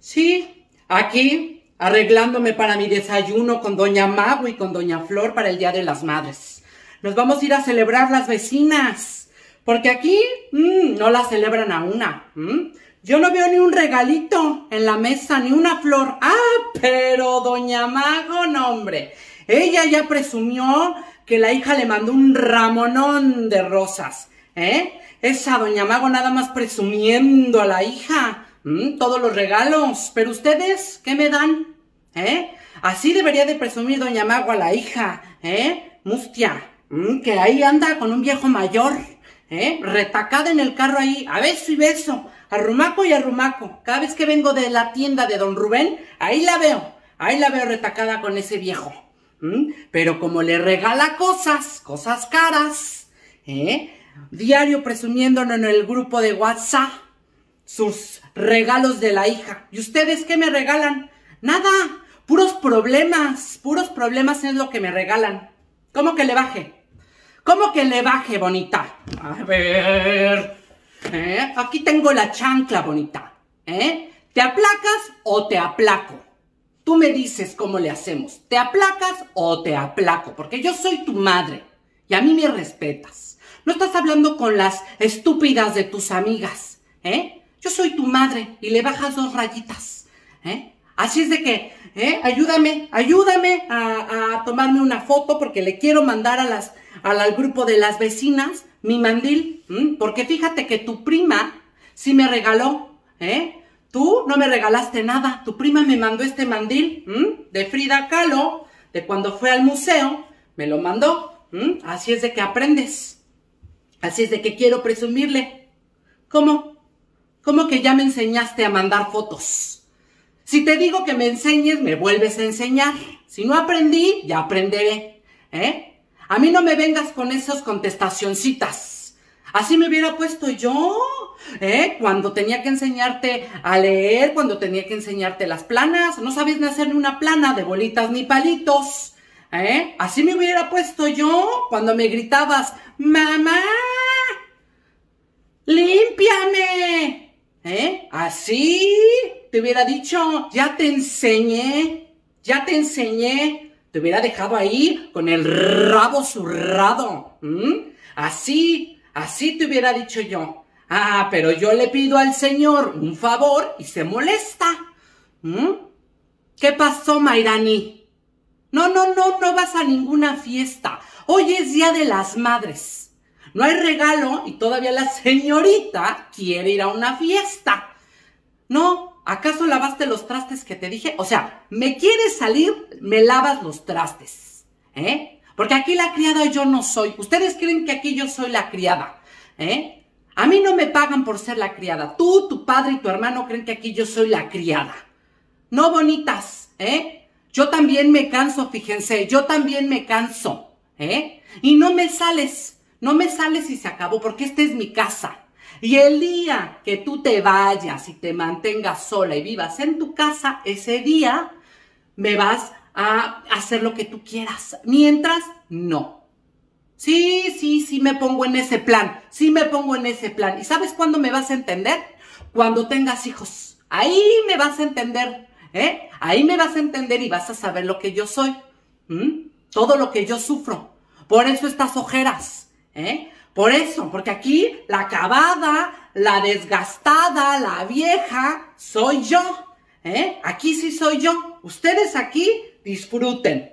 Sí, aquí, arreglándome para mi desayuno con Doña Mago y con Doña Flor para el Día de las Madres. Nos vamos a ir a celebrar las vecinas, porque aquí mm, no la celebran a una. mm. Yo no veo ni un regalito en la mesa, ni una flor. Ah, pero Doña Mago, no, hombre. Ella ya presumió que la hija le mandó un ramonón de rosas, ¿eh? Esa Doña Mago nada más presumiendo a la hija. Mm, todos los regalos. Pero ustedes, ¿qué me dan? ¿Eh? Así debería de presumir Doña Mago a la hija, ¿eh? Mustia, mm, que ahí anda con un viejo mayor, ¿eh? Retacada en el carro ahí, a beso y beso, arrumaco y arrumaco. Cada vez que vengo de la tienda de Don Rubén, ahí la veo, ahí la veo retacada con ese viejo. ¿Mm? Pero como le regala cosas, cosas caras, ¿eh? Diario presumiéndonos en el grupo de WhatsApp sus regalos de la hija. ¿Y ustedes qué me regalan? Nada, puros problemas, puros problemas es lo que me regalan. ¿Cómo que le baje? ¿Cómo que le baje, bonita? A ver, ¿eh? aquí tengo la chancla, bonita. ¿eh? ¿Te aplacas o te aplaco? Tú me dices cómo le hacemos. ¿Te aplacas o te aplaco? Porque yo soy tu madre y a mí me respetas. No estás hablando con las estúpidas de tus amigas, ¿eh? Yo soy tu madre y le bajas dos rayitas, ¿eh? Así es de que, ¿eh? Ayúdame, ayúdame a, a tomarme una foto porque le quiero mandar a las, al, al grupo de las vecinas mi mandil, porque fíjate que tu prima sí me regaló, ¿eh? Tú no me regalaste nada, tu prima me mandó este mandil de Frida Kahlo, de cuando fue al museo, me lo mandó, ¿m? así es de que aprendes, así es de que quiero presumirle. ¿Cómo? ¿Cómo que ya me enseñaste a mandar fotos? Si te digo que me enseñes, me vuelves a enseñar. Si no aprendí, ya aprenderé. ¿Eh? A mí no me vengas con esas contestacioncitas. Así me hubiera puesto yo, ¿eh? Cuando tenía que enseñarte a leer, cuando tenía que enseñarte las planas. No sabes hacer ni una plana de bolitas ni palitos. ¿Eh? Así me hubiera puesto yo cuando me gritabas, mamá, límpiame. ¿Eh? Así te hubiera dicho, ya te enseñé, ya te enseñé. Te hubiera dejado ahí con el rabo zurrado. ¿m? Así, así te hubiera dicho yo. Ah, pero yo le pido al Señor un favor y se molesta. ¿m? ¿Qué pasó, Mairani? No, no, no, no vas a ninguna fiesta. Hoy es Día de las Madres. No hay regalo y todavía la señorita quiere ir a una fiesta. No, ¿acaso lavaste los trastes que te dije? O sea, me quieres salir, me lavas los trastes. ¿Eh? Porque aquí la criada yo no soy. Ustedes creen que aquí yo soy la criada. ¿Eh? A mí no me pagan por ser la criada. Tú, tu padre y tu hermano creen que aquí yo soy la criada. No bonitas, ¿eh? Yo también me canso, fíjense, yo también me canso, ¿eh? Y no me sales, no me sales y se acabó, porque esta es mi casa. Y el día que tú te vayas y te mantengas sola y vivas en tu casa, ese día me vas a hacer lo que tú quieras. Mientras, no. Sí, sí, sí me pongo en ese plan, sí me pongo en ese plan. ¿Y sabes cuándo me vas a entender? Cuando tengas hijos. Ahí me vas a entender, ¿eh? Ahí me vas a entender y vas a saber lo que yo soy. Todo lo que yo sufro. Por eso estas ojeras, ¿eh? Por eso, porque aquí la acabada, la desgastada, la vieja, soy yo. ¿eh? Aquí sí soy yo. Ustedes aquí disfruten.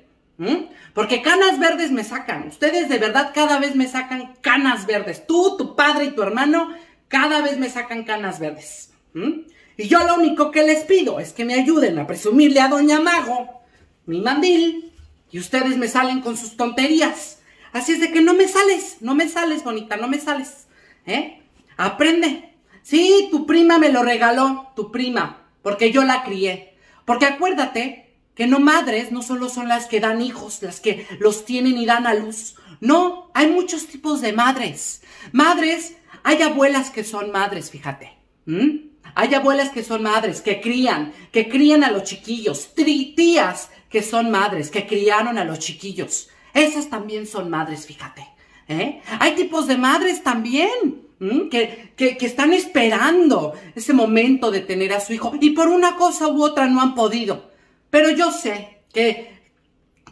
Porque canas verdes me sacan. Ustedes de verdad cada vez me sacan canas verdes. Tú, tu padre y tu hermano cada vez me sacan canas verdes. Y yo lo único que les pido es que me ayuden a presumirle a Doña Mago mi mandil. Y ustedes me salen con sus tonterías. Así es de que no me sales, no me sales, bonita, no me sales. ¿Eh? Aprende. Sí, tu prima me lo regaló, tu prima, porque yo la crié. Porque acuérdate que no madres no solo son las que dan hijos, las que los tienen y dan a luz. No, hay muchos tipos de madres. Madres, hay abuelas que son madres, fíjate. Hay abuelas que son madres, que crían, que crían a los chiquillos. Tías que son madres, que criaron a los chiquillos. Esas también son madres, fíjate. ¿eh? Hay tipos de madres también. que, que, que, están esperando ese momento de tener a su hijo y por una cosa u otra no han podido. Pero yo sé que,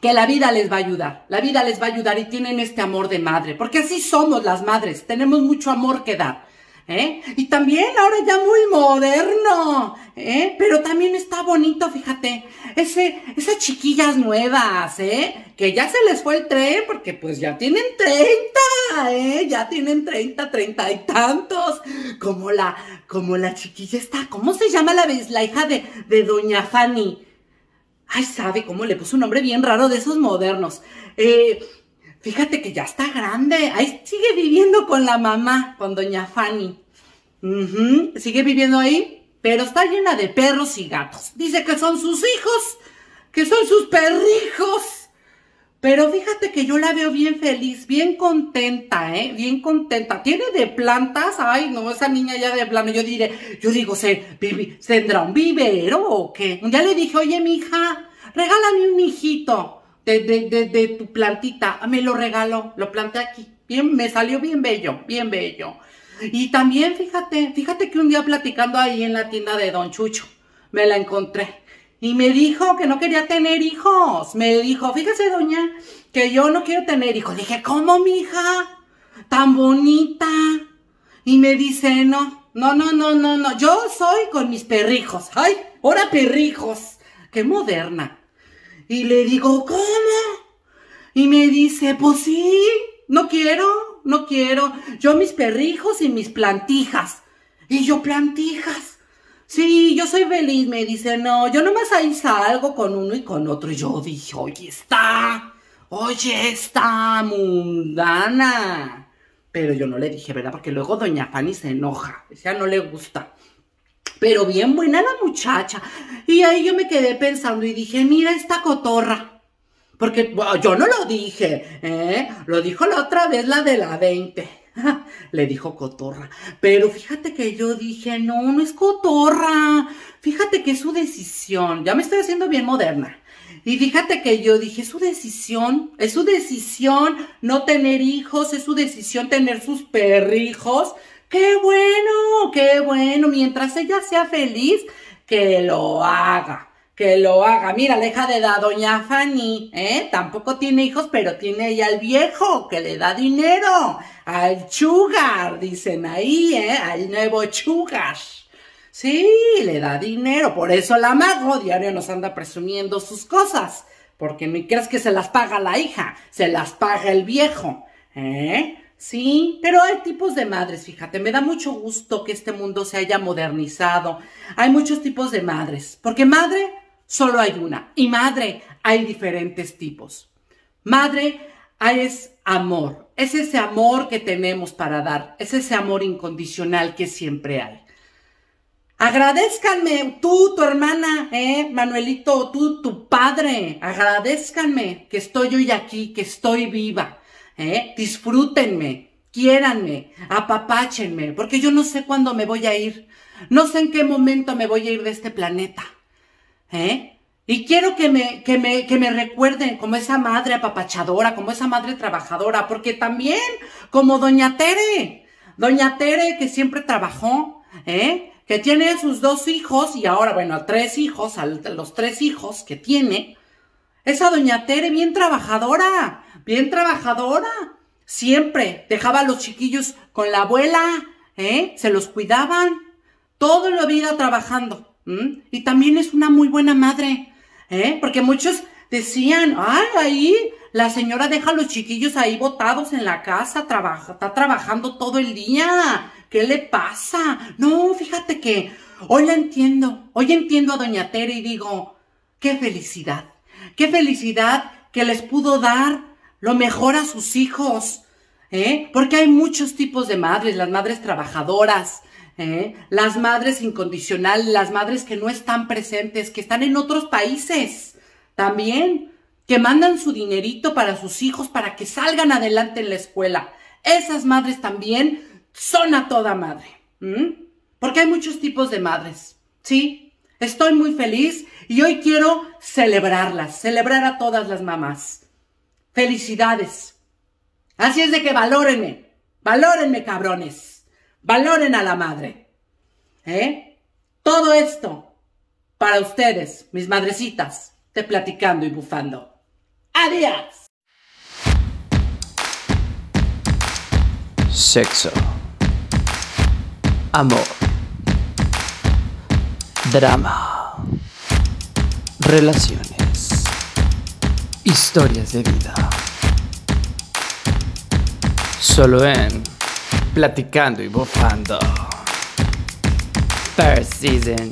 que la vida les va a ayudar, la vida les va a ayudar y tienen este amor de madre, porque así somos las madres, tenemos mucho amor que dar. ¿Eh? Y también ahora ya muy moderno, ¿eh? Pero también está bonito, fíjate, ese, esas chiquillas nuevas, ¿eh? Que ya se les fue el tren porque pues ya tienen 30, ¿eh? Ya tienen 30, 30 y tantos. Como la, como la chiquilla está, ¿cómo se llama la, la hija de, de Doña Fanny? Ay, sabe cómo le puso un nombre bien raro de esos modernos. Eh, Fíjate que ya está grande. Ahí sigue viviendo con la mamá, con doña Fanny. Sigue viviendo ahí, pero está llena de perros y gatos. Dice que son sus hijos, que son sus perrijos. Pero fíjate que yo la veo bien feliz, bien contenta, ¿eh? Bien contenta. Tiene de plantas, ay, no, esa niña ya de plano, yo diré, yo digo, ¿se, ¿tendrá un vivero o qué? Ya le dije, oye, mija, regálame un hijito de, de, de, tu plantita, me lo regaló, lo planté aquí. Bien, me salió bien bello, bien bello. Y también, fíjate, fíjate que un día platicando ahí en la tienda de Don Chucho, me la encontré. Y me dijo que no quería tener hijos. Me dijo, fíjese, doña, que yo no quiero tener hijos. Dije, ¿cómo, mija? Tan bonita. Y me dice, no, no, no, no, no, no. Yo soy con mis perrijos. Ay, ahora perrijos. Qué moderna. Y le digo, ¿cómo? Y me dice, pues sí, no quiero, no quiero. Yo mis perrijos y mis plantijas. Y yo plantijas. Sí, yo soy feliz. Me dice, no, yo nomás ahí salgo con uno y con otro. Y yo dije, oye, está, oye, está mundana. Pero yo no le dije, ¿verdad? Porque luego doña Fanny se enoja. Ya no le gusta pero bien buena la muchacha. Y ahí yo me quedé pensando y dije, mira esta cotorra. Porque yo no lo dije, ¿eh? Lo dijo la otra vez la de la 20. Le dijo cotorra. Pero fíjate que yo dije, no, no es cotorra. Fíjate que es su decisión. Ya me estoy haciendo bien moderna. Y fíjate que yo dije, es su decisión, es su decisión no tener hijos, es su decisión tener sus perrijos. Qué bueno, qué bueno. Mientras ella sea feliz, que lo haga. Que lo haga. Mira, la hija de la doña Fanny, ¿eh? Tampoco tiene hijos, pero tiene ella al viejo, que le da dinero. Al chugar, dicen ahí, ¿eh? Al nuevo chugar. Sí, le da dinero. Por eso la mago diario nos anda presumiendo sus cosas. Porque no crees que se las paga la hija, se las paga el viejo. ¿Eh? Sí, pero hay tipos de madres, fíjate, me da mucho gusto que este mundo se haya modernizado. Hay muchos tipos de madres, porque madre solo hay una y madre hay diferentes tipos. Madre es amor, es ese amor que tenemos para dar, es ese amor incondicional que siempre hay. Agradezcanme, tú, tu hermana, eh, Manuelito, tú, tu padre, agradezcanme que estoy hoy aquí, que estoy viva ¿eh? Disfrútenme, quiéranme, apapáchenme, porque yo no sé cuándo me voy a ir, no sé en qué momento me voy a ir de este planeta, ¿eh? Y quiero que me, que me, que me recuerden como esa madre apapachadora, como esa madre trabajadora, porque también como doña Tere, doña Tere que siempre trabajó, ¿eh? Que tiene sus dos hijos y ahora, bueno, tres hijos, los tres hijos que tiene, esa doña Tere bien trabajadora, bien trabajadora. Siempre dejaba a los chiquillos con la abuela, ¿eh? Se los cuidaban. Todo lo vida trabajando. Y también es una muy buena madre, ¿eh? Porque muchos decían, ay, ahí la señora deja a los chiquillos ahí botados en la casa, trabaja, está trabajando todo el día. ¿Qué le pasa? No, fíjate que hoy la entiendo. Hoy entiendo a doña Tere y digo, qué felicidad. Qué felicidad que les pudo dar lo mejor a sus hijos, ¿eh? Porque hay muchos tipos de madres, las madres trabajadoras, ¿eh? las madres incondicionales, las madres que no están presentes, que están en otros países también, que mandan su dinerito para sus hijos para que salgan adelante en la escuela. Esas madres también son a toda madre, porque hay muchos tipos de madres, ¿sí? Estoy muy feliz y hoy quiero celebrarlas, celebrar a todas las mamás. Felicidades. Así es de que valórenme, valórenme cabrones. Valoren a la madre. ¿Eh? Todo esto para ustedes, mis madrecitas, de platicando y bufando. ¡Adiós! Sexo. Amor. Drama. Relaciones. Historias de vida. Solo en Platicando y Bufando. First Season